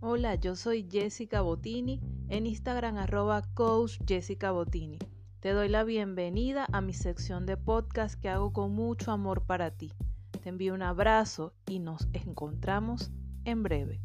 Hola, yo soy Jessica Botini, en Instagram arroba coach Jessica Botini. Te doy la bienvenida a mi sección de podcast que hago con mucho amor para ti. Te envío un abrazo y nos encontramos en breve.